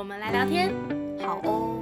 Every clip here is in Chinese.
我们来聊天。好哦。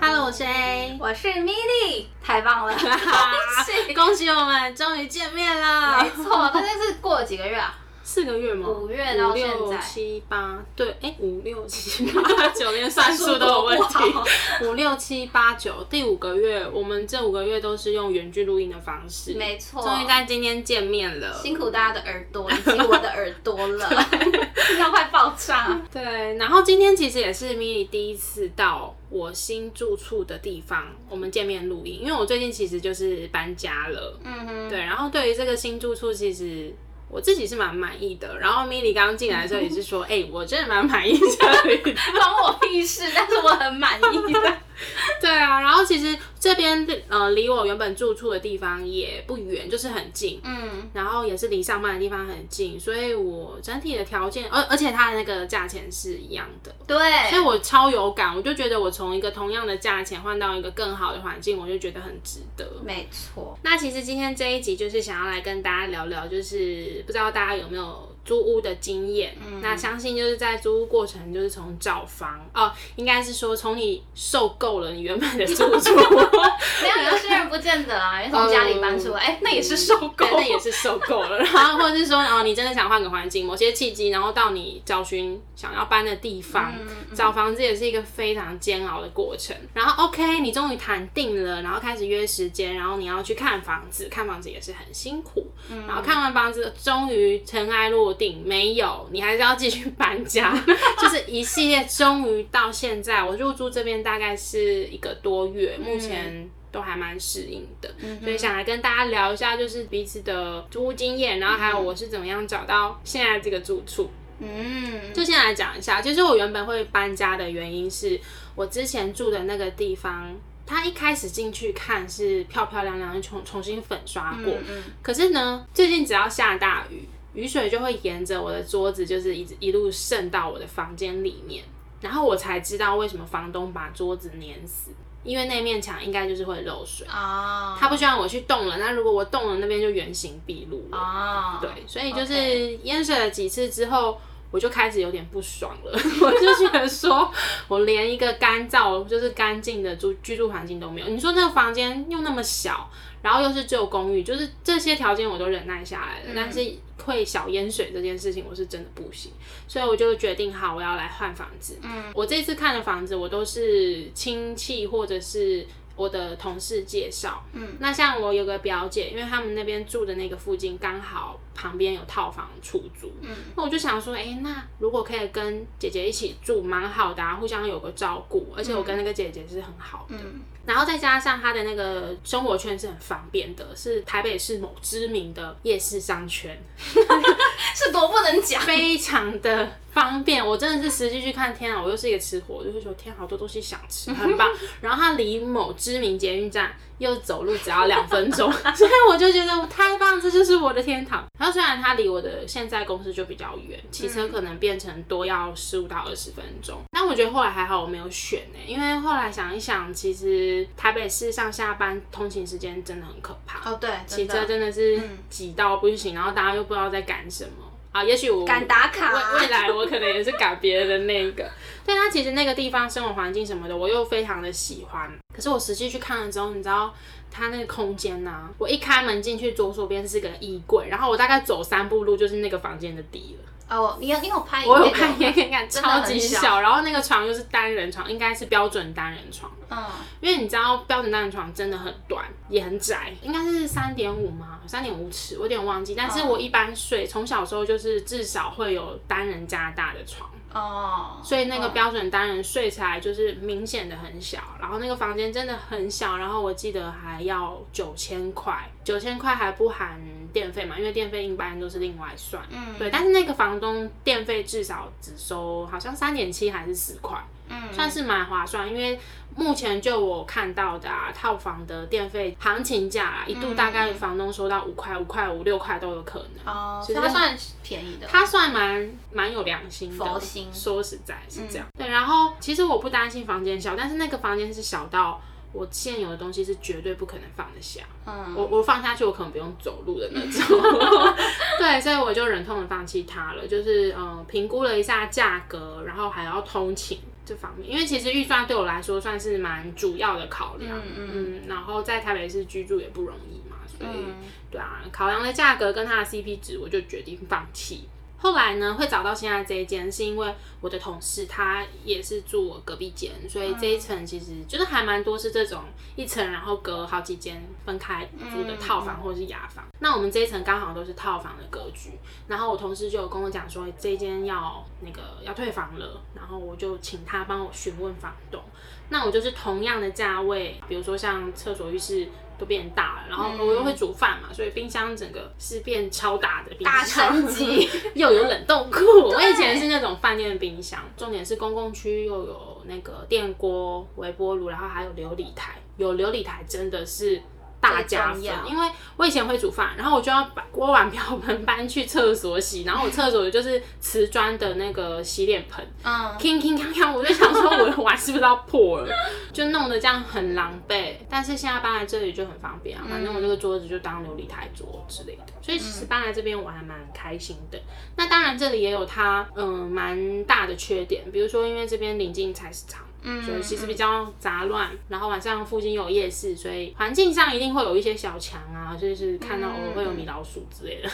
Hello，我是 A，我是 Milly，太棒了，恭喜！恭喜我们终于见面了。没错，这是过了几个月啊？四个月吗？五月到现在五六七八，对，哎，五六七八 九，连算数都有问题。五六七八九，第五个月，我们这五个月都是用远距录音的方式，没错终于在今天见面了。辛苦大家的耳朵以及我的耳朵了，听到快爆炸。对，然后今天其实也是 Milly 第一次到我新住处的地方，我们见面录音，因为我最近其实就是搬家了，嗯哼，对，然后对于这个新住处，其实我自己是蛮满意的。然后 Milly 刚进来的时候也是说，哎、我真的蛮满意这里的。关我屁事，但是我很满意的。对啊，然后其实这边呃离我原本住处的地方也不远，就是很近。嗯，然后也是离上班的地方很近，所以我整体的条件，而而且它的那个价钱是一样的，对所以，我超有感，我就觉得我从一个同样的价钱换到一个更好的环境，我就觉得很值得。没错。那其实今天这一集就是想要来跟大家聊聊，就是不知道大家有没有租屋的经验。嗯那相信就是在租屋过程，就是从找房哦，应该是说从你受够了你原本的住处，没有有些人不见得啊，因为从家里搬出来，哎、那也是受够对，。那也是受够了。然后或者是说，哦，你真的想换个环境，某些契机，然后到你找寻想要搬的地方，找房子也是一个非常煎熬的过程。然后 OK，你终于谈定了，然后开始约时间，然后你要去看房子，看房子也是很辛苦。然后看完房子，终于尘埃落定，没有，你还是要继续搬家，就是一系列，终于到现在，我入住这边大概是一个多月，目前。都还蛮适应的，所以想来跟大家聊一下，就是彼此的租屋经验，然后还有我是怎么样找到现在这个住处。嗯，就先来讲一下，其实我原本会搬家的原因是我之前住的那个地方，它一开始进去看是漂漂亮亮，重重新粉刷过，嗯。可是呢，最近只要下大雨，雨水就会沿着我的桌子，就是一直一路渗到我的房间里面，然后我才知道为什么房东把桌子粘死，因为那面墙应该就是会漏水。啊，他不希望我去动了，那如果我动了，那边就原形毕露了。啊，对，所以就是淹水了几次之后，我就开始有点不爽了。我就觉得说，我连一个干燥就是干净的住居住环境都没有。你说那个房间又那么小，然后又是旧公寓，就是这些条件我都忍耐下来了，但是会小淹水这件事情，我是真的不行。所以我就决定好，我要来换房子。嗯，我这次看的房子，我都是亲戚或者是我的同事介绍。嗯，那像我有个表姐，因为他们那边住的那个附近刚好旁边有套房出租。嗯，那我就想说，哎、那如果可以跟姐姐一起住，蛮好的啊，互相有个照顾。而且我跟那个姐姐是很好的。嗯然后再加上她的那个生活圈是很方便的，是台北市某知名的夜市商圈。是多不能讲。非常的方便，我真的是实际去看，天啊，我又是一个吃货，我就会说天啊，好多东西想吃，很棒。然后它离某知名捷运站又走路只要两分钟，所以我就觉得太棒，这就是我的天堂。然后虽然它离我的现在公司就比较远，骑车可能变成多要十五到二十分钟，但我觉得后来还好我没有选呢、因为后来想一想，其实台北市上下班通勤时间真的很可怕。哦，对，骑车真的真的是挤到不行，然后大家又不知道在赶什么啊。也许我敢打卡未未来我可能也是赶别人的那个，但他其实那个地方生活环境什么的，我又非常的喜欢。可是我实际去看了之后，你知道它那个空间呐、我一开门进去，左手边是个衣柜，然后我大概走三步路就是那个房间的底了。哦，你有你有拍影我有片看影片看，超级小小，然后那个床又是单人床，应该是标准单人床。嗯，因为你知道标准单人床真的很短，也很窄，应该是三点五吗？三点五尺，我有点忘记。但是我一般睡，从小时候就是至少会有单人加大的床，哦，所以那个标准单人睡起来就是明显的很小，然后那个房间真的很小，然后我记得还要九千块，九千块还不含电费嘛，因为电费一般都是另外算。嗯对，但是那个房东电费至少只收好像三点七还是四块，嗯算是蛮划算。因为目前就我看到的啊，套房的电费行情价啊，一度大概房东收到五块、五块五、六块都有可能。哦，其实所以它算便宜的。他算蛮蛮有良心的，佛心说实在是这样。对，然后其实我不担心房间小，但是那个房间是小到我现有的东西是绝对不可能放得下。嗯，我我放下去，我可能不用走路的那种。对，所以我就忍痛的放弃它了。就是嗯，评估了一下价格，然后还要通勤这方面，因为其实预算对我来说算是蛮主要的考量。嗯嗯然后在台北市居住也不容易嘛，所以、嗯对啊，考量的价格跟它的 CP 值，我就决定放弃。后来呢，会找到现在这一间，是因为我的同事他也是住我隔壁间，所以这一层其实就是还蛮多是这种一层，然后隔好几间分开租的套房或者是雅房。那我们这一层刚好都是套房的格局，然后我同事就有跟我讲说，这间要那个要退房了，然后我就请他帮我询问房东。那我就是同样的价位，比如说像厕所、浴室都变大了，然后我又会煮饭嘛，所以冰箱整个是变超大的冰大箱，升级又有冷冻库。我以前是那种饭店的冰箱，重点是公共区又有那个电锅、微波炉，然后还有琉璃台。有琉璃台真的是大加分最重要，因为我以前会煮饭，然后我就要把锅碗瓢盆 搬去厕所洗，然后我厕所就是瓷砖的那个洗脸盆，嗯，铿铿锵锵，我就想说我的碗是不是要破了，就弄得这样很狼狈。但是现在搬来这里就很方便啊，反正我这个桌子就当琉璃台桌之类的，所以其实搬来这边我还蛮开心的。那当然这里也有它嗯蛮大的缺点，比如说因为这边临近菜市场。嗯所以其实比较杂乱，然后晚上附近有夜市，所以环境上一定会有一些小强啊，就是看到偶尔会有米老鼠之类的。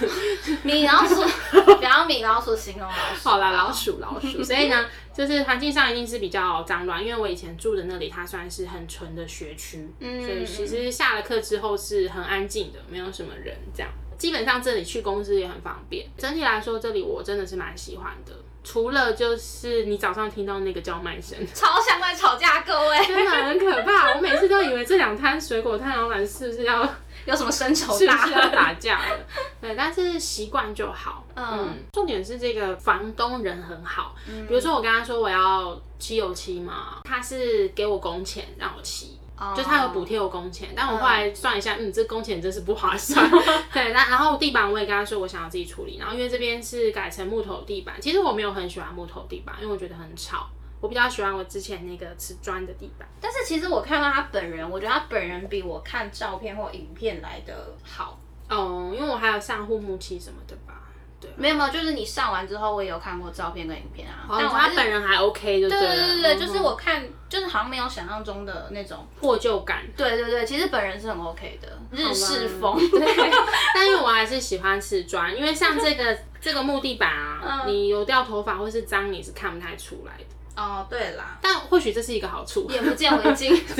米老鼠，不要米老鼠形容老鼠。好啦，老鼠老鼠，所以呢，就是环境上一定是比较脏乱，因为我以前住的那里，它算是很纯的学区，嗯所以其实下了课之后是很安静的，没有什么人这样。基本上这里去公司也很方便，整体来说这里我真的是蛮喜欢的。除了就是你早上听到那个叫卖声，超像在吵架，各位真的很可怕。我每次都以为这两摊水果摊老板是不是要 有什么深仇大要打架了？对，但是习惯就好。嗯嗯，重点是这个房东人很好。比如说我跟他说我要漆油漆嘛，他是给我工钱让我漆。哦就他有补贴我工钱，但我后来算一下，嗯，这工钱真是不划算。对，那然后地板我也跟他说我想要自己处理，然后因为这边是改成木头地板，其实我没有很喜欢木头地板，因为我觉得很吵。我比较喜欢我之前那个瓷砖的地板。但是其实我看到他本人，我觉得他本人比我看照片或影片来的好。哦，因为我还有上护木漆什么的吧。对，没有没有，就是你上完之后，我也有看过照片跟影片啊。哦，但我他本人还 OK 就对了。对对对，嗯就是我看，就是好像没有想象中的那种。破旧感。对对对，其实本人是很 OK 的，日式风。对，但因为我还是喜欢瓷砖，因为像这个这个木地板啊，你有掉头发或是脏，你是看不太出来的。哦，对啦，但或许这是一个好处。眼不见为净。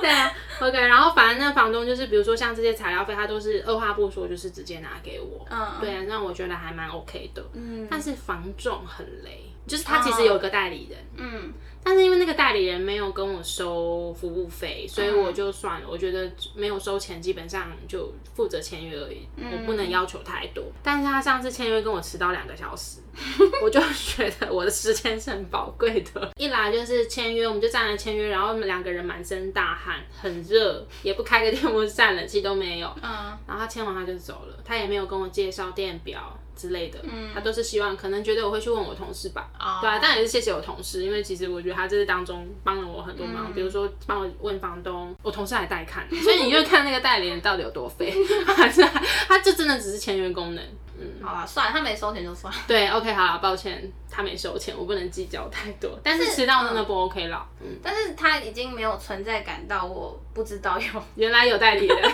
对啊，OK。然后反正那房东就是，比如说像这些材料费，他都是二话不说，就是直接拿给我。嗯，对啊，那我觉得还蛮 OK 的。嗯但是房仲很雷，就是他其实有个代理人，嗯但是因为那个代理人没有跟我收服务费，所以我就算了。我觉得没有收钱，基本上就负责签约而已，我不能要求太多。但是他上次签约跟我迟到两个小时，我就觉得我的时间是很宝贵的。一来就是签约，我们就站了签约，然后我们两个人满身大汗，很热，也不开个电风扇，冷气都没有。嗯然后他签完他就走了，他也没有跟我介绍电表之类的，他都是希望可能觉得我会去问我同事吧，哦。对啊，但也是谢谢我同事，因为其实我觉得他这是当中帮了我很多忙，比如说帮我问房东，我同事还带看，所以你就看那个代理人到底有多废，还 是他就真的只是签约功能。嗯，好啦，算了，他没收钱就算了。对，OK，好了，抱歉，他没收钱，我不能计较太多，但是迟到真的不 OK 了。嗯，但是他已经没有存在感到我不知道有，原来有代理人。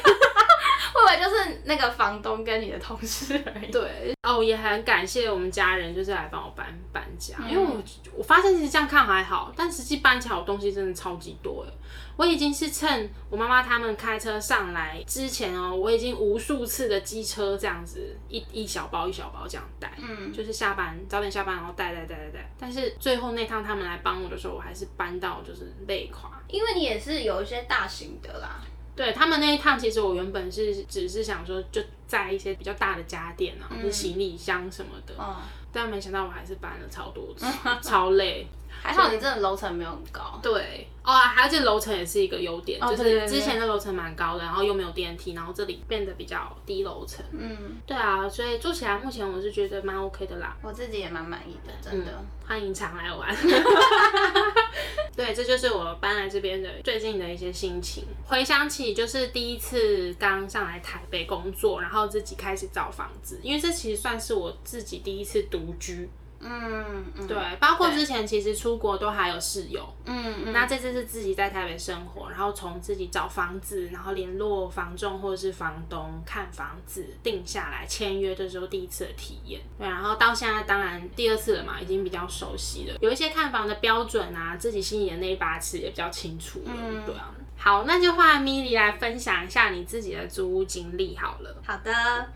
就是那个房东跟你的同事而已？对，哦，也很感谢我们家人，就是来帮我搬搬家，因为我我发现其实这样看还好，但实际搬起来我东西真的超级多哎。我已经是趁我妈妈他们开车上来之前哦，我已经无数次的机车这样子一一小包一小包这样带，嗯就是下班早点下班然后带带带带带，但是最后那趟他们来帮我的时候，我还是搬到就是累垮。因为你也是有一些大型的啦。对他们那一趟，其实我原本是只是想说，就载一些比较大的家电啊，就行李箱什么的，哦，但没想到我还是搬了超多次，超累。还好你这的楼层没有很高。对，哦，还有这楼层也是一个优点，就是之前的楼层蛮高的，然后又没有电梯，然后这里变得比较低楼层。嗯，对啊，所以住起来目前我是觉得蛮 OK 的啦。我自己也蛮满意的，真的。欢迎常来玩。对，这就是我搬来这边的最近的一些心情。回想起就是第一次刚上来台北工作，然后自己开始找房子，因为这其实算是我自己第一次独居。嗯嗯，对，包括之前其实出国都还有室友，嗯嗯，那这次是自己在台北生活，然后从自己找房子，然后联络房仲或者是房东看房子，定下来签约的时候第一次的体验。对，然后到现在当然第二次了嘛，已经比较熟悉了，有一些看房的标准啊，自己心里的那一把尺也比较清楚了。嗯对啊。好，那就换米莉来分享一下你自己的租屋经历好了。好的，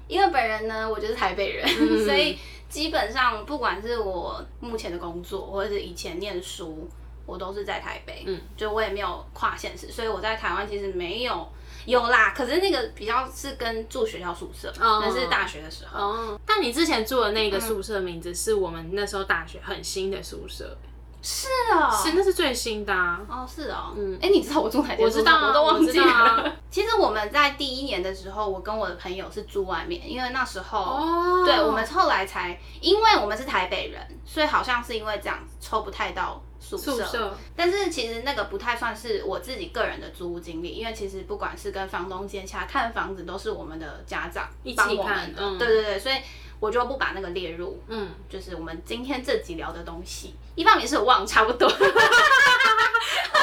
因为本人呢，我就是台北人，嗯 所以基本上不管是我目前的工作，或者是以前念书，我都是在台北。嗯，就我也没有跨县市，所以我在台湾其实没有有啦，可是那个比较是跟住学校宿舍，哦那是大学的时候。哦，但你之前住的那个宿舍名字是我们那时候大学很新的宿舍，是哦，是那是最新的啊。哦，是哦，嗯嗯，哎、你知道我住哪间？我知道啊我都忘记了。啊其实我们在第一年的时候，我跟我的朋友是住外面，因为那时候，哦对我们后来才，因为我们是台北人，所以好像是因为这样子抽不太到宿舍。宿舍但是其实那个不太算是我自己个人的租屋经历，因为其实不管是跟房东接洽看房子，都是我们的家长一起帮我看们的。嗯对对对，所以我就不把那个列入。嗯，就是我们今天这集聊的东西，一方面是我忘了差不多，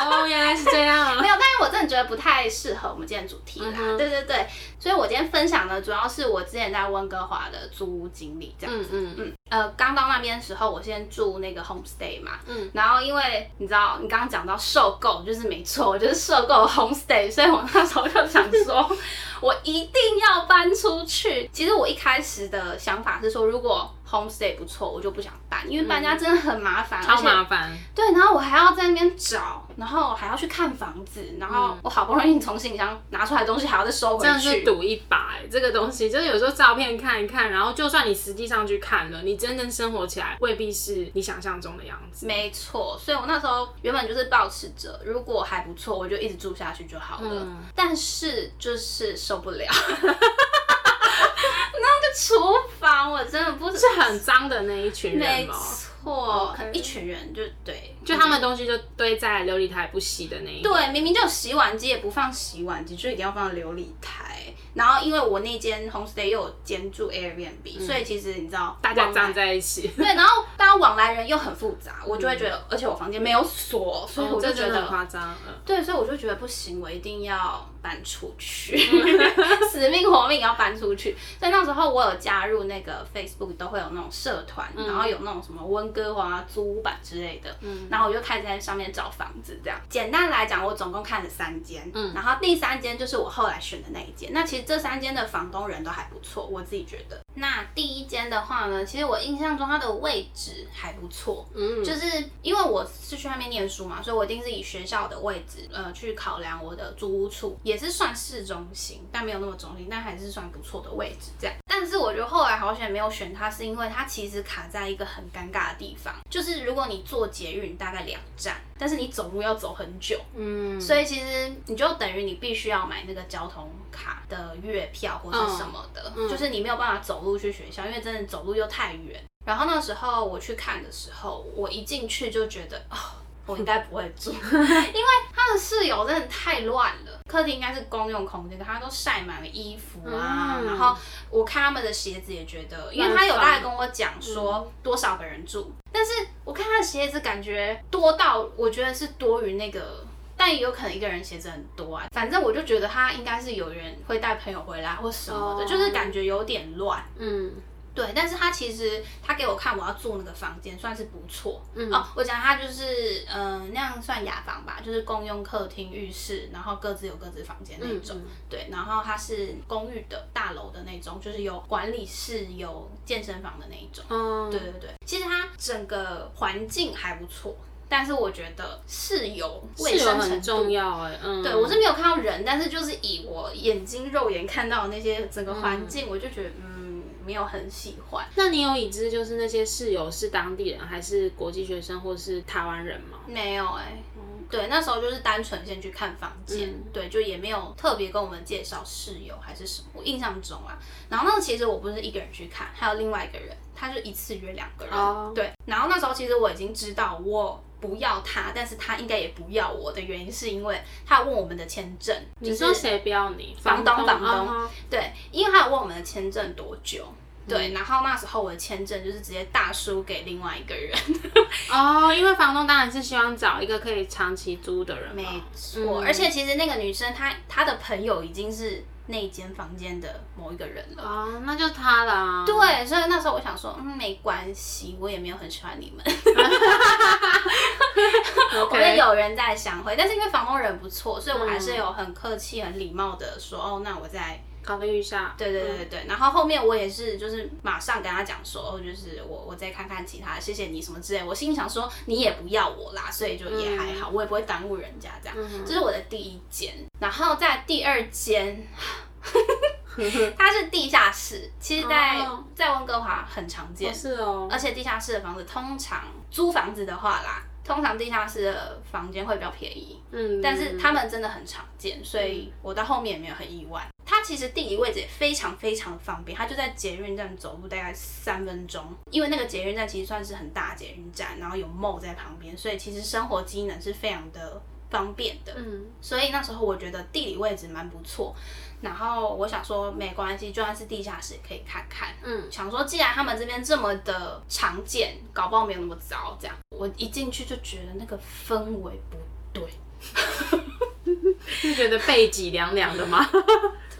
哦，原来是这样 没。有，但是我真的觉得不太适合我们今天主题啦。对对对，所以我今天分享的主要是我之前在温哥华的租屋经历，这样。嗯嗯嗯，呃，刚到那边的时候，我先住那个 homestay 嘛，嗯，然后因为你知道，你刚刚讲到受够，就是没错，我就是受够 homestay，所以我那时候就想说，我一定要搬出去。其实我一开始的想法是说，如果 homestay 不错，我就不想搬，因为搬家真的很麻烦，嗯超麻烦。对，然后我还要在那边找，然后还要去看房子，然后我好不容易从行李箱拿出来的东西还要再收回真的是去。赌一把哎、这个东西就是有时候照片看一看，然后就算你实际上去看了，你真正生活起来未必是你想象中的样子。没错，所以我那时候原本就是保持着，如果还不错，我就一直住下去就好了。嗯但是就是受不了，那 个厨房我真的不是是很脏的那一群人没吗？错一群人就对，就他们东西就堆在琉璃台不洗的那一。对，明明就有洗碗机，也不放洗碗机，就一定要放琉璃台。然后因为我那间 homestay 又有兼住 Airbnb，、所以其实你知道嗯大家站在一起，对，然后大家往来人又很复杂，我就会觉得，而且我房间没有锁，所以我就觉哦这真的很得。夸张。嗯对，所以我就觉得不行，我一定要搬出去，死命活命要搬出去。所以那时候我有加入那个 Facebook，都会有那种社团，然后有那种什么温哥华租屋版之类的，嗯然后我就开始在上面找房子。这样简单来讲，我总共看了三间，嗯然后第三间就是我后来选的那一间。那其实这三间的房东人都还不错，我自己觉得。那第一间的话呢，其实我印象中它的位置还不错，嗯，就是因为我是去外面念书嘛，所以我一定是以学校的位置呃去考量我的租屋处，也是算市中心，但没有那么中心，但还是算不错的位置这样。但是我觉得后来好险没有选它，是因为它其实卡在一个很尴尬的地方，就是如果你坐捷运大概两站，但是你走路要走很久，嗯，所以其实你就等于你必须要买那个交通卡的月票或者什么的，嗯。就是你没有办法走路去学校，因为真的走路又太远。然后那时候我去看的时候，我一进去就觉得 哦。我应该不会住，因为他的室友真的太乱了。客厅应该是公用空间，可他都晒满了衣服啊。嗯然后我看他们的鞋子也觉得，因为他有大概跟我讲说多少个人住，但是我看他的鞋子感觉多到我觉得是多于那个但也有可能一个人鞋子很多啊，反正我就觉得他应该是有人会带朋友回来或什么的哦就是感觉有点乱。嗯对，但是他其实他给我看我要住那个房间算是不错。嗯哦，我讲他就是嗯、呃那样算雅房吧，就是共用客厅、浴室，然后各自有各自房间那嗯种。对，然后它是公寓的大楼的那种，就是有管理室、有健身房的那一种。嗯，对对对，其实它整个环境还不错。但是我觉得室友卫生很重要哎，嗯，对我是没有看到人，但是就是以我眼睛肉眼看到的那些整个环嗯境，我就觉得嗯没有很喜欢。那你有已知就是那些室友是当地人还是国际学生或是台湾人吗？没有哎、对，那时候就是单纯先去看房间，嗯对，就也没有特别跟我们介绍室友还是什么，我印象中啊。然后那其实我不是一个人去看，还有另外一个人，他就一次约两个人，哦对。然后那时候其实我已经知道我不要他，但是他应该也不要我的原因是因为他问我们的签证，你说谁不要你？房东房东啊对，因为他有问我们的签证多久。嗯对，然后那时候我的签证就是直接大输给另外一个人，哦，因为房东当然是希望找一个可以长期租的人嘛。没错，而且其实那个女生她她的朋友已经是那间房间的某一个人了。哦，那就他啦。对，所以那时候我想说，嗯，没关系，我也没有很喜欢你们，我们，OK，有人在相会，但是因为房东人不错，所以我还是有很客气、很礼貌的说，哦，那我再考虑一下。对对对对对，然后后面我也是就是马上跟他讲说，哦就是我我再看看其他的，谢谢你什么之类。我心里想说你也不要我啦，所以就也还好，我也不会耽误人家这样。这是我的第一间，然后在第二间。它是地下室，其实在，哦在温哥华很常见哦，是哦而。且地下室的房子通常租房子的话啦，通常地下室的房间会比较便宜。嗯，但是他们真的很常见，所以我到后面也没有很意外。它其实地理位置也非常非常方便，它就在捷运站走路大概三分钟。因为那个捷运站其实算是很大捷运站，然后有 mall 在旁边，所以其实生活机能是非常的方便的。嗯，所以那时候我觉得地理位置蛮不错。然后我想说没关系，就算是地下室也可以看看。嗯，想说既然他们这边这么的常见，搞不好没有那么糟。这样，我一进去就觉得那个氛围不对。就觉得背脊凉凉的吗？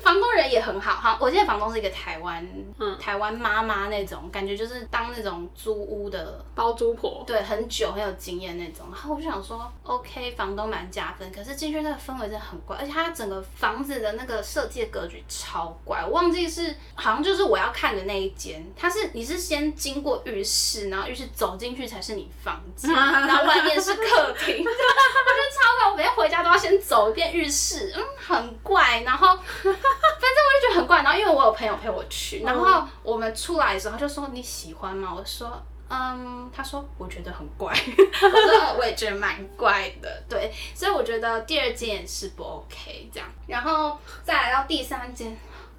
房东人也很好哈，我记得房东是一个台湾，嗯台湾妈妈那种感觉，就是当那种租屋的，包租婆。对，很久很有经验那种。然后我就想说，OK，房东蛮加分，可是进去那个氛围真的很怪，而且它整个房子的那个设计的格局超怪，我忘记是好像就是我要看的那一间，它是你是先经过浴室，然后浴室走进去才是你房间，然后外面是客厅，我觉得超怪，我每天回家都要先走一遍浴室，嗯，很怪，然后。反正我就觉得很怪，然后因为我有朋友陪我去，然后我们出来的时候他就说你喜欢吗？我说嗯，他说我觉得很怪，我说呃我也觉得蛮怪的，对，所以我觉得第二间也是不 OK 这样，然后再来到第三间。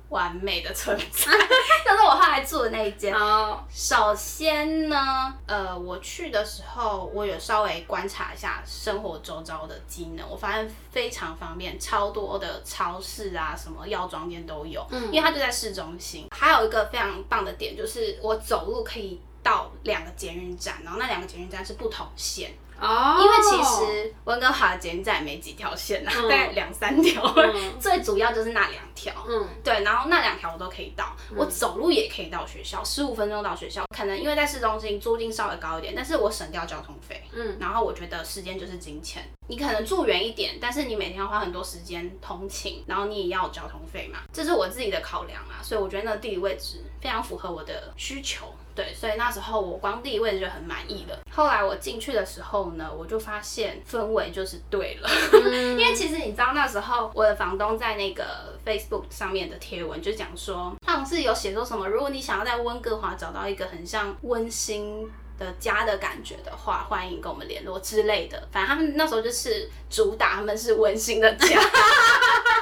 完美的存在，但是我后来住的那一间，哦，首先呢，呃，我去的时候，我有稍微观察一下生活周遭的机能，我发现非常方便，超多的超市啊，什么药妆店都有，因为它就在市中心。还有一个非常棒的点就是，我走路可以到两个捷运站，然后那两个捷运站是不同线，哦，因为其实温哥华的捷运站也没几条线啊，大概两三条，嗯 最主要就是那两条。嗯，对，然后那两条我都可以到，我走路也可以到学校，十五分钟到学校。可能因为在市中心租金稍微高一点，但是我省掉交通费。嗯，然后我觉得时间就是金钱，你可能住远一点，但是你每天要花很多时间通勤，然后你也要有交通费嘛，这是我自己的考量啊。所以我觉得那个地理位置非常符合我的需求。对，所以那时候我光第一位置就很满意了。后来我进去的时候呢，我就发现氛围就是对了。因为其实你知道那时候我的房东在那个 Facebook 上面的贴文就讲说，他好像是有写说什么，如果你想要在温哥华找到一个很像温馨。的家的感觉的话，欢迎跟我们联络之类的。反正他们那时候就是主打他们是温馨的家，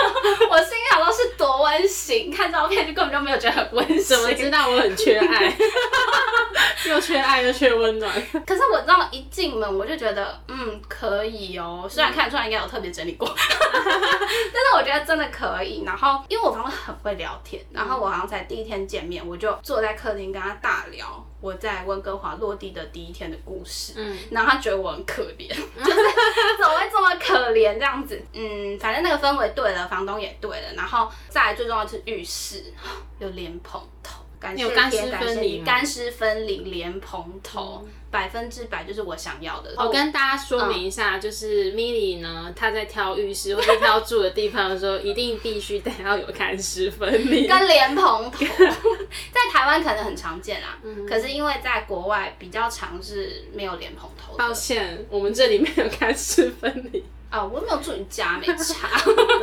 我心想都是多温馨，看照片就根本就没有觉得很温馨。怎么知道我很缺爱？又缺爱又缺温暖。可是我知道一进门我就觉得，嗯，可以哦。虽然看得出来应该有特别整理过，但是我觉得真的可以。然后因为我房东很会聊天，然后我好像才第一天见面，我就坐在客厅跟他大聊我在温哥华落地的第一天的故事。嗯，然后他觉得我很可怜，就是怎么会这么可怜这样子？嗯，反正那个氛围对了，房东也对了，然后再来最重要的是浴室有莲蓬头。有干湿分离吗干湿分离莲蓬头，百分之百就是我想要的。我跟大家说明一下，就是 Milly 呢，她在挑浴室或者挑住的地方的时候，一定必须得要有干湿分离。跟莲蓬头，在台湾可能很常见啦，可是因为在国外比较常是没有莲蓬头。抱歉，我们这里没有干湿分离。哦，我没有住你家，没差。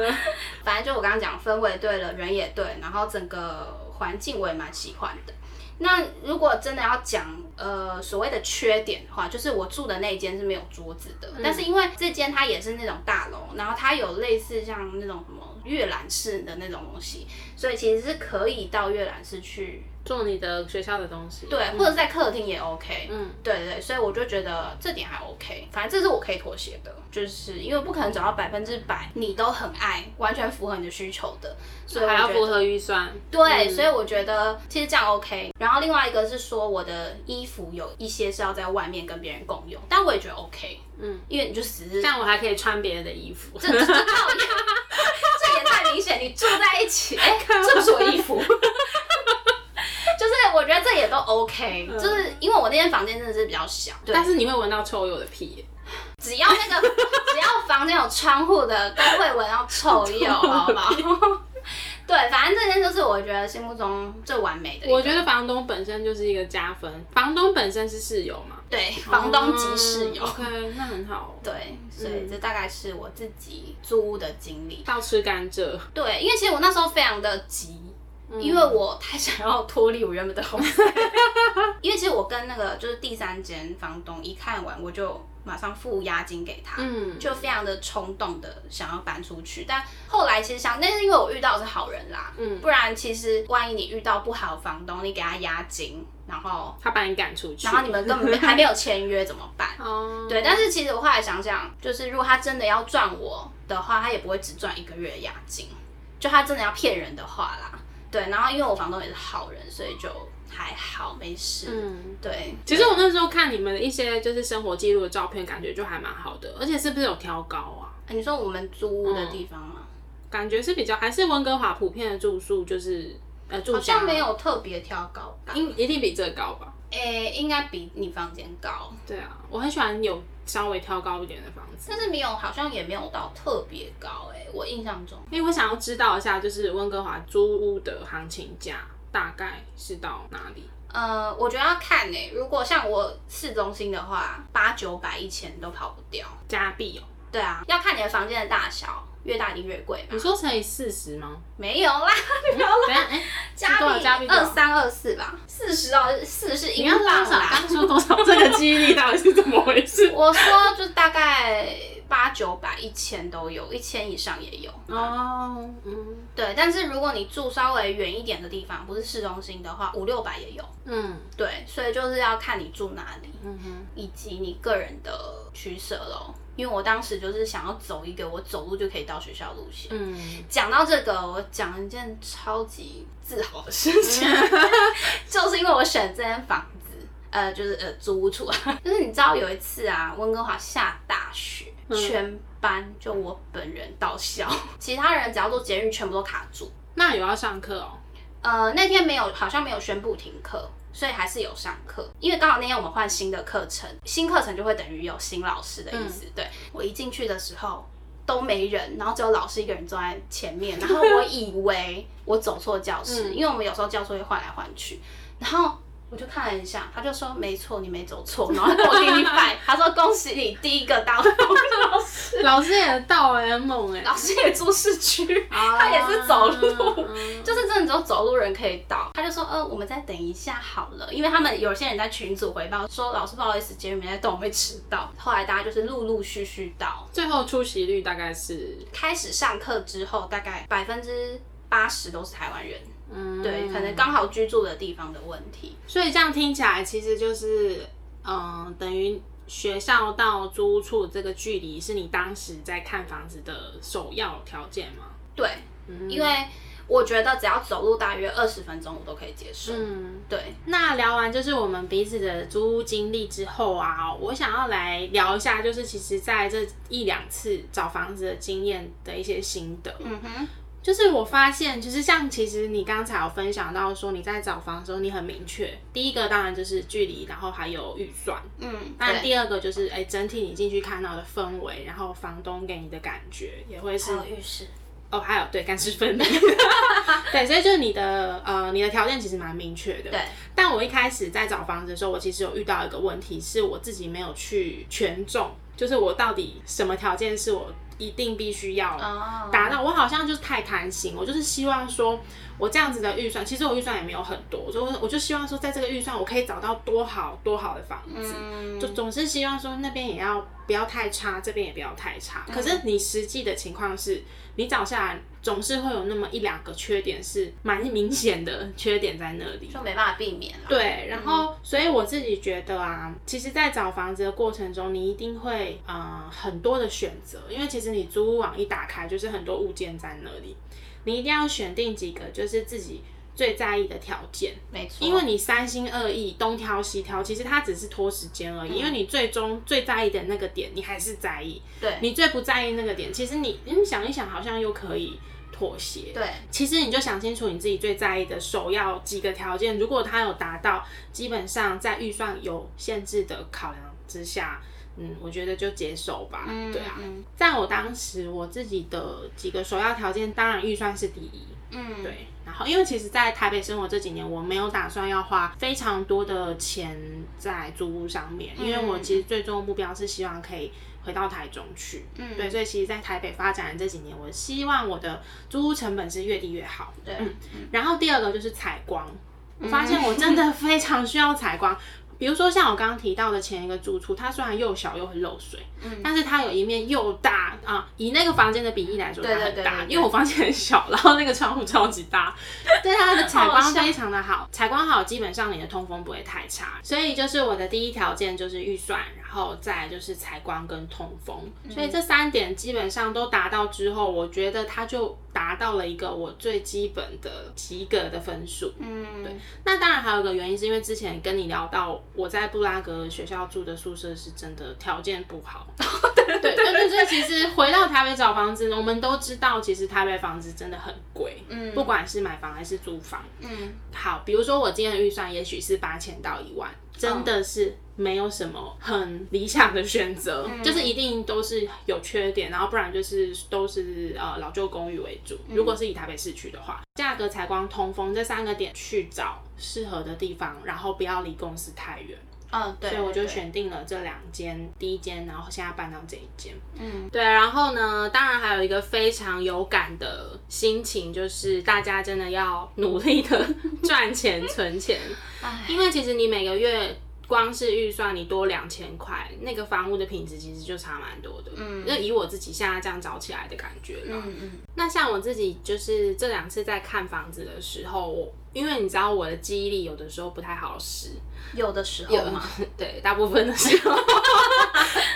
反正就我刚刚讲，氛围对了，人也对，然后整个环境我也蛮喜欢的。那如果真的要讲呃所谓的缺点的话，就是我住的那间是没有桌子的，但是因为这间它也是那种大楼，然后它有类似像那种什么阅览室的那种东西，所以其实是可以到阅览室去做你的学校的东西，对，或者在客厅也 OK，嗯，对对对，所以我就觉得这点还 OK，反正这是我可以妥协的，就是因为不可能找到百分之百你都很爱，完全符合你的需求的，所以还要符合预算，对，所以我觉得其实这样 OK。然后另外一个是说我的衣服有一些是要在外面跟别人共用，但我也觉得 OK，嗯，因为你就死日，这样我还可以穿别人的衣服，这这这也太明显，你住在一起，哎，这不是我衣服。就是我觉得这也都 OK，、就是因为我那间房间真的是比较小，对，但是你会闻到臭鼬的屁。只要那个只要房间有窗户的，都会闻到臭鼬，好不好？对，反正这件就是我觉得心目中最完美的。我觉得房东本身就是一个加分，房东本身是室友嘛，对，房东及室友。OK，那很好。对，所以这大概是我自己租屋的经历。倒吃甘蔗。对，因为其实我那时候非常的急。因为我太想要脱离我原本的公司，因为其实我跟那个就是第三间房东一看完，我就马上付押金给他，嗯，就非常的冲动的想要搬出去。但后来其实想，那是因为我遇到的是好人啦，嗯，不然其实万一你遇到不好的房东，你给他押金，然后他把你赶出去，然后你们根本还没有签约怎么办？哦，对，但是其实我后来想想，就是如果他真的要赚我的话，他也不会只赚一个月的押金，就他真的要骗人的话啦。对，然后因为我房东也是好人，所以就还好，没事。嗯，对。其实我那时候看你们的一些就是生活记录的照片，感觉就还蛮好的，而且是不是有挑高啊？你说我们租屋的地方吗？感觉是比较还是温哥华普遍的住宿，就是呃住好像没有特别挑高，应一定比这高吧？诶、应该比你房间高。对啊，我很喜欢有稍微挑高一点的房子，但是没有，好像也没有到特别高诶、我印象中。因为我想要知道一下，就是温哥华租屋的行情价大概是到哪里？呃，我觉得要看呢、如果像我市中心的话，八九百、一千都跑不掉。加币哦、对啊，要看你的房间的大小，越大一定越贵嘛。你说乘以四十吗？没有啦，等一下，哎、加多少加币二三二四吧，四十哦，四是英？镑啦。刚说多少？这个记忆力到底是怎么回事？我说就大概八九百、一千都有，一千以上也有。哦，嗯对，但是如果你住稍微远一点的地方，不是市中心的话，五六百也有。嗯对，所以就是要看你住哪里，嗯哼，以及你个人的取舍咯。因为我当时就是想要走一个我走路就可以到学校路线。嗯，讲到这个，我讲一件超级自豪的事情，就是因为我选这间房子，呃，就是呃租屋处啊，就是你知道有一次啊，温哥华下大雪，全班就我本人到校，其他人只要坐捷运全部都卡住。那有要上课哦。呃，那天没有，好像没有宣布停课，所以还是有上课。因为刚好那天我们换新的课程，新课程就会等于有新老师的意思。对我一进去的时候都没人，然后只有老师一个人坐在前面，然后我以为我走错教室，因为我们有时候教室会换来换去，然后。我就看了一下，他就说没错，你没走错，然后我给你摆，他说恭喜你第一个到老师，老师也到哎、很猛哎、老师也住市区，他他也是走路，就是真的只有走路人可以到。他就说，呃，我们再等一下好了，因为他们有些人在群组回报说，老师不好意思，节目没在动，我会迟到。后来大家就是陆陆续续到，最后出席率大概是开始上课之后，大概百分之八十都是台湾人。嗯，对，可能刚好居住的地方的问题。所以这样听起来，其实就是嗯，等于学校到租屋处这个距离是你当时在看房子的首要条件吗？对，因为我觉得只要走路大约二十分钟，我都可以接受。嗯，对，那聊完就是我们彼此的租屋经历之后啊，我想要来聊一下，就是其实在这一两次找房子的经验的一些心得。嗯哼，就是我发现，就是像其实你刚才有分享到说你在找房的时候你很明确，第一个当然就是距离，然后还有预算，嗯，那第二个就是哎、整体你进去看到的氛围，然后房东给你的感觉也会是浴室，哦，还有对干湿分离，对，所以就是你的呃你的条件其实蛮明确的。对，但我一开始在找房子的时候，我其实有遇到一个问题，是我自己没有去权重，就是我到底什么条件是我一定必须要哦，达到，我好像就是太贪心，我就是希望说，我这样子的预算，其实我预算也没有很多，我就我就希望说，在这个预算我可以找到多好多好的房子，嗯，就总是希望说那边也要不要太差，这边也不要太差。可是你实际的情况是，你找下来总是会有那么一两个缺点是蛮明显的缺点在那里。就没办法避免了。对，然后所以我自己觉得啊，其实，在找房子的过程中，你一定会呃很多的选择，因为其实你租屋网一打开，就是很多物件在那里，你一定要选定几个就是自己最在意的条件，没错，因为你三心二意，东挑西挑，其实它只是拖时间而已，因为你最终最在意的那个点，你还是在意，对。你最不在意那个点，其实你你想一想，好像又可以妥协，对其实你就想清楚你自己最在意的首要几个条件，如果他有达到，基本上在预算有限制的考量之下，嗯，我觉得就接受吧。嗯对啊，嗯在我当时我自己的几个首要条件，当然预算是第一。嗯，对，然后因为其实，在台北生活这几年，我没有打算要花非常多的钱在租屋上面，因为我其实最终的目标是希望可以回到台中去。嗯对，所以其实，在台北发展的这几年，我希望我的租屋成本是越低越好。对，然后第二个就是采光，我发现我真的 非常需要采光。比如说像我刚刚提到的前一个住处，它虽然又小又很漏水，嗯但是它有一面又大啊，以那个房间的比例来说，它很大，对对对因为我房间很小，然后那个窗户超级大，对它的采光非常的好，采光好，基本上你的通风不会太差，所以就是我的第一条件就是预算，然后再就是采光跟通风，所以这三点基本上都达到之后，我觉得它就达到了一个我最基本的及格的分数。嗯，对，那当然还有一个原因，是因为之前跟你聊到我在布拉格学校住的宿舍是真的条件不好。对对对对，所以其实回到台北找房子，我们都知道，其实台北房子真的很贵，嗯不管是买房还是租房。嗯，好，比如说我今天的预算也许是八千到一万，真的是没有什么很理想的选择，就是一定都是有缺点，然后不然就是都是呃老旧公寓为主。如果是以台北市区的话，价格、采光、通风这三个点去找适合的地方，然后不要离公司太远。嗯，对，所以我就对，选定了这两间，第一间，然后现在搬到这一间。嗯，对，然后呢，当然还有一个非常有感的心情，就是大家真的要努力的赚钱存钱，因为其实你每个月光是预算你多两千块，那个房屋的品质其实就差蛮多的。嗯。那以我自己现在这样找起来的感觉啦，嗯嗯，那像我自己就是这两次在看房子的时候，我因为你知道我的记忆力有的时候不太好使，有的时候嘛，对，大部分的时候。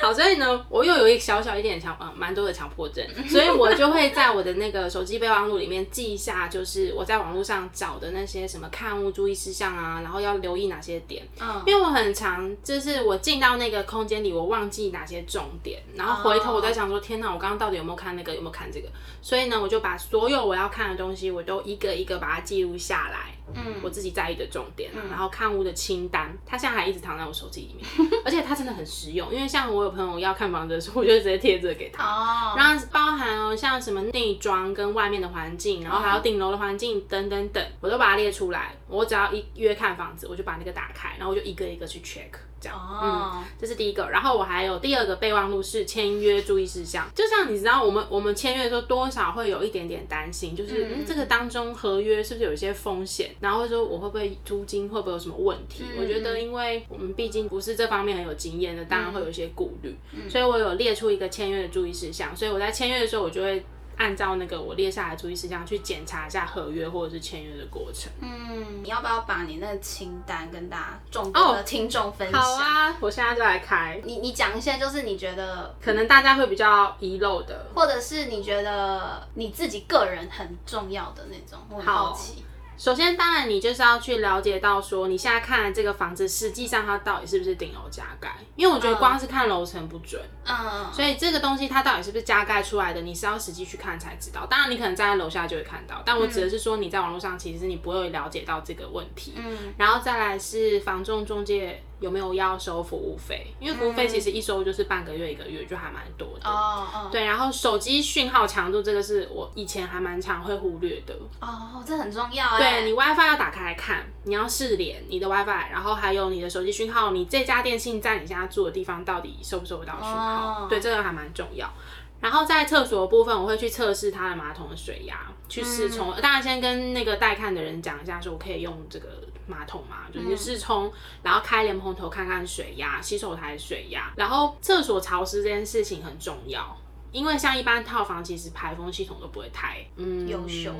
好，所以呢，我又有一小小一点强，嗯，蛮多的强迫症，所以我就会在我的那个手机备忘录里面记一下，就是我在网络上找的那些什么看物注意事项啊，然后要留意哪些点，嗯，因为我很常就是我进到那个空间里，我忘记哪些重点，然后回头我在想说，天哪，我刚刚到底有没有看那个，有没有看这个？所以呢，我就把所有我要看的东西，我都一个一个把它记录下来。嗯。我自己在意的重点、啊，然后看屋的清单，它现在还一直躺在我手机里面，而且它真的很实用，因为像我有朋友要看房子的时候，我就直接贴这个给他。哦，然后包含哦，像什么内装跟外面的环境，然后还有顶楼的环境等等等，我都把它列出来。我只要一约看房子，我就把那个打开，然后我就一个一个去 check，这样。哦嗯，这是第一个。然后我还有第二个备忘录是签约注意事项，就像你知道，我们我们签约的时候多少会有一点点担心，就是嗯这个当中合约是不是有一些风险，然后说我会不会租金会不会有什么问题？我觉得，因为我们毕竟不是这方面很有经验的，当然会有一些顾虑，所以我有列出一个签约的注意事项，所以我在签约的时候，我就会。按照那个我列下来注意事项去检查一下合约或者是签约的过程。嗯，你要不要把你那个清单跟大家众多的听众分享？好，啊，我现在就来开，你你讲一些就是你觉得，可能大家会比较遗漏的。或者是你觉得你自己个人很重要的那种，我很好奇。首先，当然你就是要去了解到说，你现在看的这个房子，实际上它到底是不是顶楼加盖？因为我觉得光是看楼层不准，嗯，所以这个东西它到底是不是加盖出来的，你是要实际去看才知道。当然，你可能站在楼下就会看到，但我指的是说你在网络上其实你不会了解到这个问题。嗯，然后再来是房仲中介。有没有要收服务费？因为服务费其实一收就是半个月、一个月，就还蛮多的。哦哦。对，然后手机讯号强度，这个是我以前还蛮常会忽略的。哦，这很重要。对你 WiFi 要打开来看，你要试连你的 WiFi，然后还有你的手机讯号，你这家电信在你现在住的地方到底收不收得到讯号？对，这个还蛮重要。然后在厕所的部分，我会去测试它的马桶的水压，去试冲。当然，先跟那个带看的人讲一下，说我可以用这个。马桶嘛，就是试冲，然后开莲蓬头看看水压，洗手台水压，然后厕所潮湿这件事情很重要，因为像一般套房其实排风系统都不会太嗯优秀，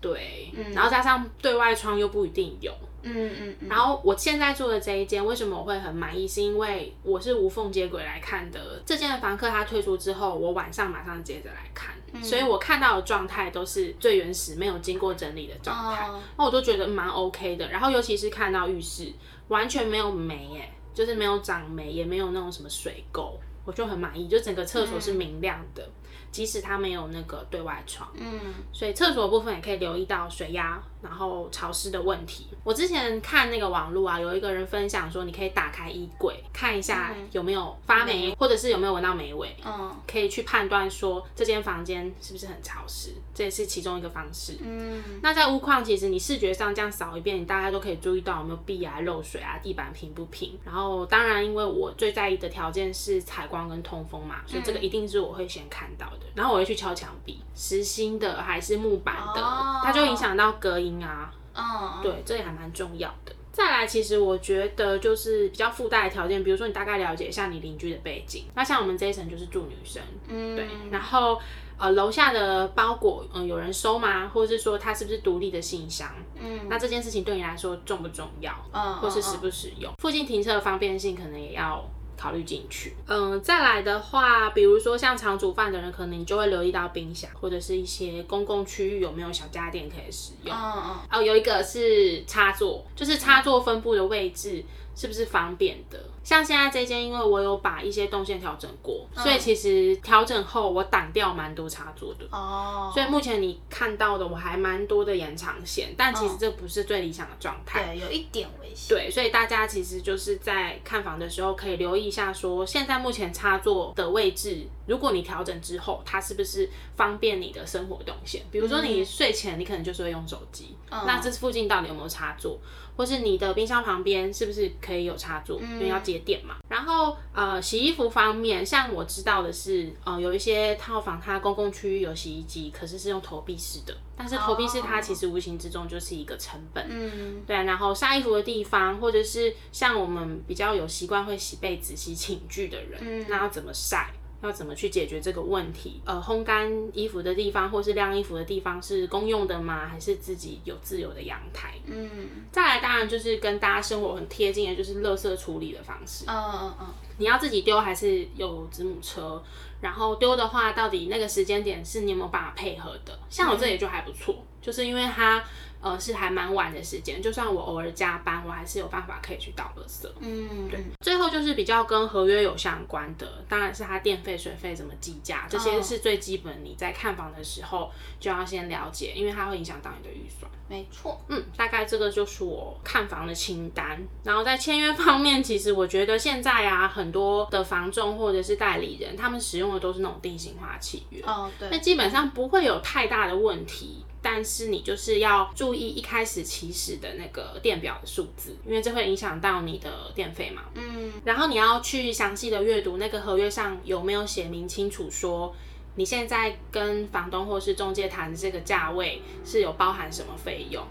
对，然后加上对外窗又不一定有。嗯嗯，然后我现在住的这一间，为什么我会很满意？是因为我是无缝接轨来看的。这间的房客他退出之后，我晚上马上接着来看，所以我看到的状态都是最原始、没有经过整理的状态。那我都觉得蛮 OK 的。然后尤其是看到浴室完全没有霉，耶，就是没有长霉，也没有那种什么水垢，我就很满意。就整个厕所是明亮的。即使它没有那个对外窗，嗯，所以厕所部分也可以留意到水压，然后潮湿的问题。我之前看那个网络啊，有一个人分享说，你可以打开衣柜看一下有没有发霉，或者是有没有闻到霉味，嗯，可以去判断说这间房间是不是很潮湿，这也是其中一个方式。嗯，那在屋况，其实你视觉上这样扫一遍，你大概都可以注意到有没有壁啊漏水啊，地板平不平。然后当然，因为我最在意的条件是采光跟通风嘛，所以这个一定是我会先看到的。然后我会去敲墙壁，实心的还是木板的，它就影响到隔音啊。嗯，对，这也还蛮重要的。再来，其实我觉得就是比较附带的条件，比如说你大概了解一下你邻居的背景。那像我们这一层就是住女生，嗯，对。然后呃，楼下的包裹，嗯，有人收吗？或者是说它是不是独立的信箱？嗯，那这件事情对你来说重不重要？嗯，或是实不实用？附近停车的方便性可能也要。考虑进去，嗯，再来的话，比如说像常煮饭的人，可能你就会留意到冰箱或者是一些公共区域有没有小家电可以使用。嗯嗯。哦，有一个是插座，就是插座分布的位置是不是方便的？像现在这间，因为我有把一些动线调整过，所以其实调整后我挡掉蛮多插座的。哦。所以目前你看到的我还蛮多的延长线，但其实这不是最理想的状态。对，有一点危险。对，所以大家其实就是在看房的时候可以留意一下，说现在目前插座的位置，如果你调整之后，它是不是方便你的生活动线？比如说你睡前你可能就是会用手机，那这附近到底有没有插座？或是你的冰箱旁边是不是可以有插座？因为要接电嘛。然后呃，洗衣服方面，像我知道的是，呃，有一些套房它公共区域有洗衣机，可是是用投币式的。但是投币式它其实无形之中就是一个成本。嗯。对，然后晒衣服的地方，或者是像我们比较有习惯会洗被子、洗寝具的人，那要怎么晒？要怎么去解决这个问题？呃，烘干衣服的地方或是晾衣服的地方是公用的吗？还是自己有自由的阳台？嗯，再来当然就是跟大家生活很贴近的，就是垃圾处理的方式。嗯嗯嗯，你要自己丢还是有子母车？然后丢的话，到底那个时间点是你有没有办法配合的？像我这里就还不错，就是因为它。呃，是还蛮晚的时间，就算我偶尔加班，我还是有办法可以去倒垃圾。嗯，对。最后就是比较跟合约有相关的，当然是它电费、水费怎么计价，这些是最基本。你在看房的时候就要先了解，因为它会影响到你的预算。没错。嗯，大概这个就是我看房的清单。然后在签约方面，其实我觉得现在啊，很多的房仲或者是代理人，他们使用的都是那种定型化契约。哦，对。那基本上不会有太大的问题。但是你就是要注意一开始起始的那个电表的数字，因为这会影响到你的电费嘛。嗯。然后你要去详细的阅读那个合约上有没有写明清楚，说你现在跟房东或是中介谈的这个价位是有包含什么费用？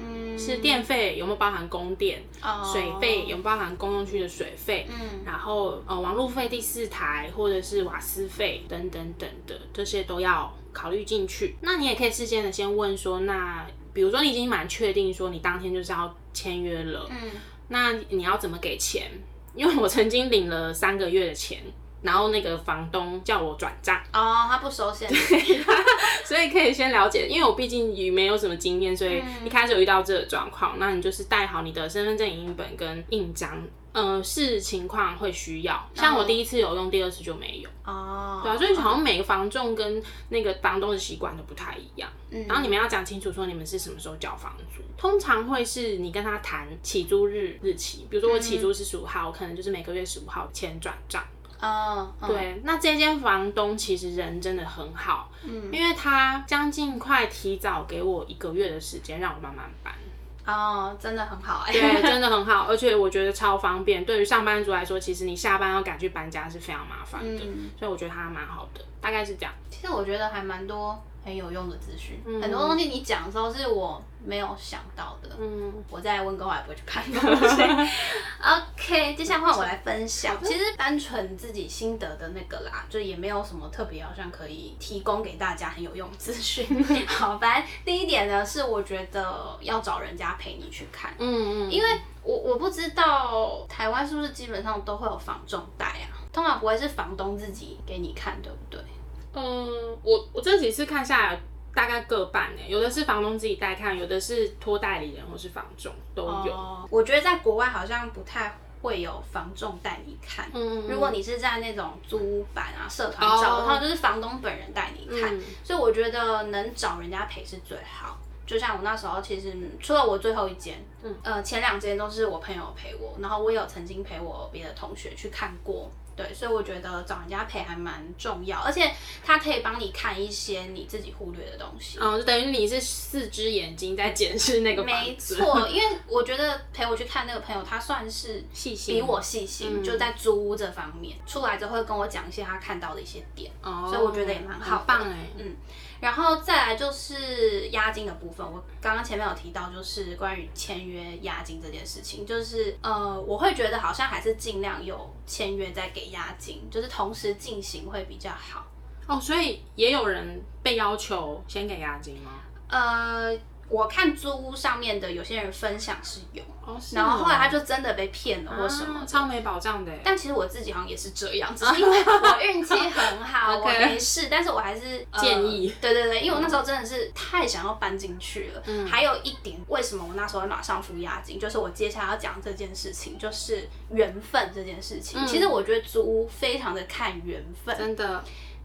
嗯。是电费有没有包含供电？哦。水费有没有包含公用区的水费？嗯。然后呃，网路费第四台或者是瓦斯费等等等的这些都要。考虑进去，那你也可以事先的先问说，那比如说你已经蛮确定说你当天就是要签约了，嗯，那你要怎么给钱？因为我曾经领了三个月的钱，然后那个房东叫我转账，哦，他不收现金，所以可以先了解，因为我毕竟也没有什么经验，所以一开始有遇到这个状况，那你就是带好你的身份证影印本跟印章。呃，视情况会需要，像我第一次有用，第二次就没有。哦，对啊，所以好像每个房仲跟那个房东的习惯都不太一样。嗯，然后你们要讲清楚说你们是什么时候交房租，通常会是你跟他谈起租日日期，比如说我起租是十五号，我可能就是每个月十五号前转账。哦，对，那这间房东其实人真的很好，嗯，因为他将近快提早给我一个月的时间让我慢慢搬。哦，真的很好哎，对，真的很好，而且我觉得超方便。对于上班族来说，其实你下班要赶去搬家是非常麻烦的，所以我觉得他蛮好的，大概是这样。其实我觉得还蛮多。很有用的资讯，很多东西你讲的时候是我没有想到的。嗯，我在温哥华也不会去看东西。OK，接下来换我来分享。其实单纯自己心得的那个啦，就也没有什么特别，好像可以提供给大家很有用资讯。好，反正第一点呢，是我觉得要找人家陪你去看。嗯嗯，因为我我不知道台湾是不是基本上都会有防重带啊，通常不会是房东自己给你看，对不对？嗯，我我这几次看下来，大概各半呢，有的是房东自己带看，有的是托代理人或是房仲都有。我觉得在国外好像不太会有房仲带你看。嗯如果你是在那种租屋版啊、社团找的话，就是房东本人带你看。所以我觉得能找人家陪是最好。就像我那时候，其实除了我最后一间，嗯呃，前两间都是我朋友陪我，然后我有曾经陪我别的同学去看过。对，所以我觉得找人家陪还蛮重要，而且他可以帮你看一些你自己忽略的东西。嗯，就等于你是四只眼睛在检视那个没错，因为我觉得陪我去看那个朋友，他算是细心，比我细心，就在租屋这方面，出来之后会跟我讲一些他看到的一些点。哦，所以我觉得也蛮好棒哎，嗯。然后再来就是押金的部分，我刚刚前面有提到，就是关于签约押金这件事情，就是呃，我会觉得好像还是尽量有签约再给押金，就是同时进行会比较好。哦，所以也有人被要求先给押金吗？呃。我看租屋上面的有些人分享是有，然后后来他就真的被骗了或什么，超没保障的。但其实我自己好像也是这样，只是因为我运气很好，我没事。但是我还是建议，对对对，因为我那时候真的是太想要搬进去了。嗯，还有一点，为什么我那时候会马上付押金？就是我接下来要讲这件事情，就是缘分这件事情。其实我觉得租屋非常的看缘分，真的。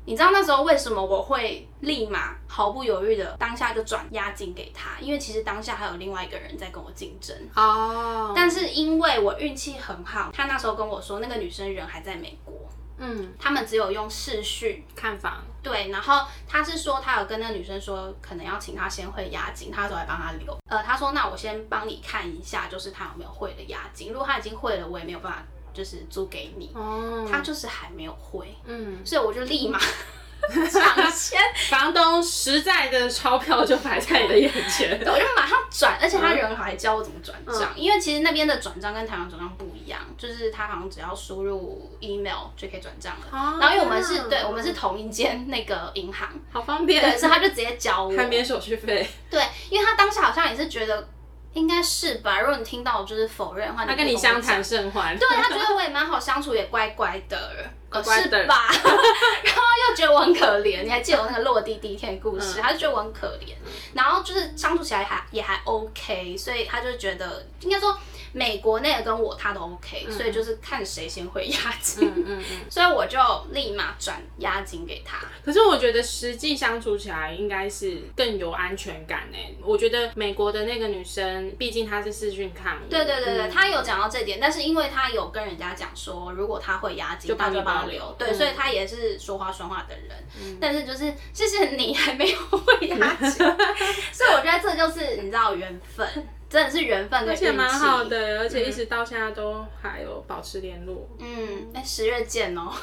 你知道那时候为什么我会立马毫不犹豫的当下就转押金给他？因为其实当下还有另外一个人在跟我竞争哦。但是因为我运气很好，他那时候跟我说那个女生人还在美国，嗯，他们只有用视讯看房。对，然后他是说他有跟那个女生说，可能要请他先汇押金，他说来帮他留。呃，他说那我先帮你看一下，就是他有没有汇的押金。如果他已经汇了，我也没有办法。就是租给你，哦。他就是还没有回，嗯，所以我就立马 抢先，房东实在的钞票就摆在你的眼前，我就马上转，而且他人还教我怎么转账，因为其实那边的转账跟台湾转账不一样，就是他好像只要输入 email 就可以转账了，然后因为我们是对，我们是同一间那个银行，好方便，对，所以他就直接教我，还免手续费，对，因为他当时好像也是觉得。应该是吧，如果你听到我就是否认的话，他跟你相谈甚欢，对他觉得我也蛮好相处，也乖乖的，是吧？然后又觉得我很可怜，你 还记得我那个落地第一天的故事，他就觉得我很可怜，然后就是相处起来还也还 OK，所以他就觉得应该说。美国那个跟我他都 OK，所以就是看谁先会押金，嗯嗯嗯，所以我就立马转押金给他。可是我觉得实际相处起来应该是更有安全感呢。我觉得美国的那个女生，毕竟她是视讯看，对对对对，她有讲到这点，但是因为她有跟人家讲说，如果她会押金，就帮你保留，对，所以她也是说话算话的人。但是就是谢谢你还没有会押金，所以我觉得这就是你知道缘分。真的是缘分跟，而且蛮好的，而且一直到现在都还有保持联络。嗯，哎，十月见哦。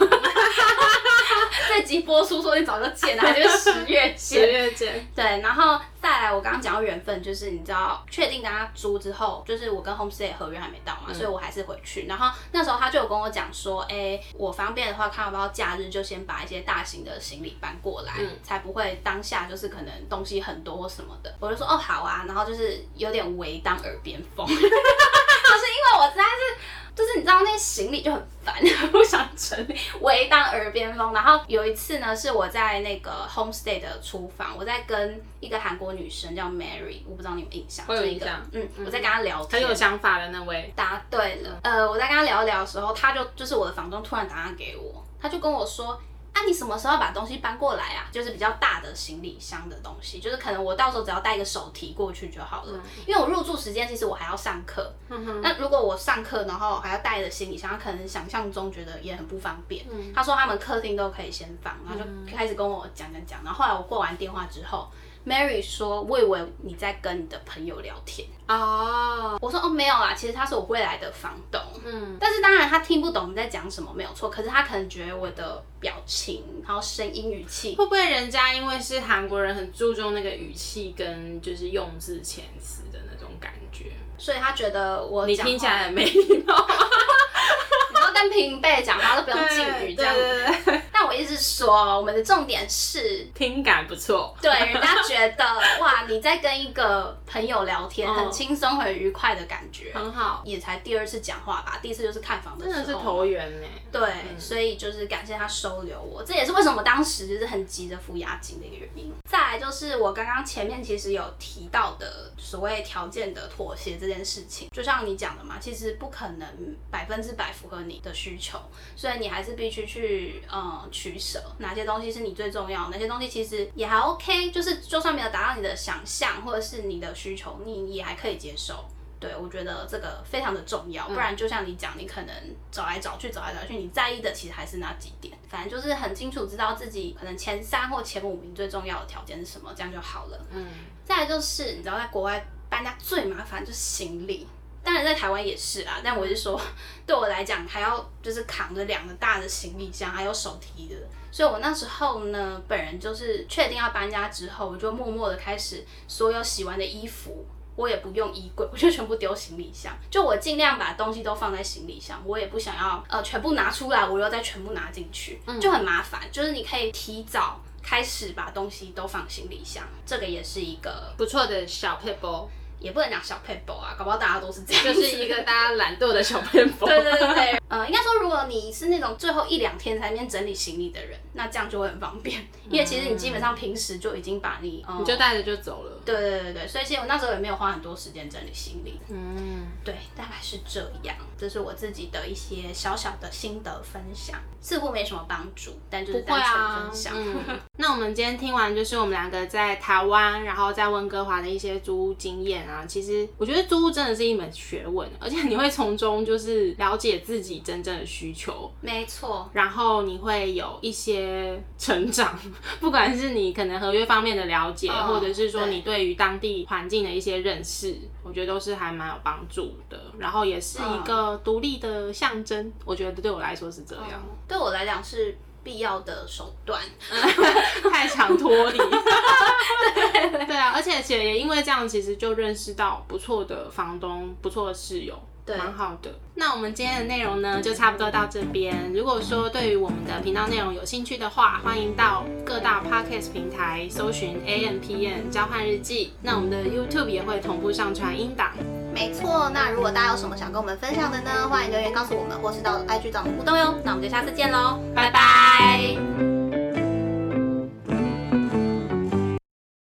这集播出说你早就见了，就是十月见。十月见。对，然后再来，我刚刚讲到缘分，就是你知道，确定跟他租之后，就是我跟 Homestay 合约还没到嘛，所以我还是回去。然后那时候他就有跟我讲说，哎，我方便的话，看要不要假日就先把一些大型的行李搬过来，才不会当下就是可能东西很多或什么的。我就说哦好啊，然后就是有点围。当耳边风，就是因为我实在是就是你知道那些行李就很烦，不想整理，围当耳边风。然后有一次呢，是我在那个 homestay 的厨房，我在跟一个韩国女生叫 Mary，我不知道你有印象？我有就一个印象嗯，我在跟她聊天，很有想法的那位，答对了。呃，我在跟她聊一聊的时候，她就就是我的房东突然打电话给我，她就跟我说。啊，你什么时候把东西搬过来啊？就是比较大的行李箱的东西，就是可能我到时候只要带一个手提过去就好了。因为我入住时间其实我还要上课，那如果我上课然后还要带着行李箱，他可能想象中觉得也很不方便。他说他们客厅都可以先放，然后就开始跟我讲讲讲。然后后来我挂完电话之后，Mary 说：“我以为你在跟你的朋友聊天。”哦，我说哦没有啦，其实他是我未来的房东，嗯，但是当然他听不懂你在讲什么，没有错。可是他可能觉得我的表情，然后声音语气，会不会人家因为是韩国人，很注重那个语气跟就是用字遣词的那种感觉，所以他觉得我你听起来很没礼貌。然后跟平辈讲话都不用敬语这样子，但我一直说我们的重点是听感不错，对，人家觉得 哇你在跟一个朋友聊天，很轻松很愉快的感觉，很好。也才第二次讲话吧，第一次就是看房的时候，真的是投缘呢。对，所以就是感谢他收留我，这也是为什么当时就是很急着付押金的一个原因。再来就是我刚刚前面其实有提到的所谓条件的妥协这件事情，就像你讲的嘛，其实不可能百分之百符合你的需求，所以你还是必须去嗯取舍，哪些东西是你最重要，哪些东西其实也还 OK，就是就算没有达到你的想象或者是你的需求，你也还可以接受。对，我觉得这个非常的重要，不然就像你讲，你可能找来找去，找来找去，你在意的其实还是那几点。反正就是很清楚知道自己可能前三或前五名最重要的条件是什么，这样就好了。嗯。再来就是你知道，在国外搬家最麻烦就是行李，当然在台湾也是啦。但我是说，对我来讲，还要就是扛着两个大的行李箱，还有手提的。所以我那时候呢，本人就是确定要搬家之后，我就默默的开始所有洗完的衣服。我也不用衣柜，我就全部丢行李箱。就我尽量把东西都放在行李箱，我也不想要呃全部拿出来，我又再全部拿进去，就很麻烦。就是你可以提早开始把东西都放行李箱，这个也是一个不错的小配包。也不能讲小 paper 啊，搞不好大家都是这样，就是一个大家懒惰的小 paper。对对对对，呃，应该说，如果你是那种最后一两天才那边整理行李的人，那这样就会很方便，因为其实你基本上平时就已经把你，你就带着就走了。对对对对，所以其实我那时候也没有花很多时间整理行李。嗯，对，大概是这样，这是我自己的一些小小的心得分享，似乎没什么帮助，但就是单纯分享。那我们今天听完就是我们两个在台湾，然后在温哥华的一些租屋经验啊。啊，其实我觉得租屋真的是一门学问，而且你会从中就是了解自己真正的需求，没错。然后你会有一些成长，不管是你可能合约方面的了解，或者是说你对于当地环境的一些认识，我觉得都是还蛮有帮助的。然后也是一个独立的象征，我觉得对我来说是这样。对我来讲是。必要的手段，太强脱离。对啊，而且且也因为这样，其实就认识到不错的房东，不错的室友，蛮好的。那我们今天的内容呢，就差不多到这边。如果说对于我们的频道内容有兴趣的话，欢迎到各大 podcast 平台搜寻 A M P N 交换日记。那我们的 YouTube 也会同步上传音档。没错，那如果大家有什么想跟我们分享的呢，欢迎留言告诉我们，或是到 IG 找我们互动哟。那我们就下次见喽，拜拜。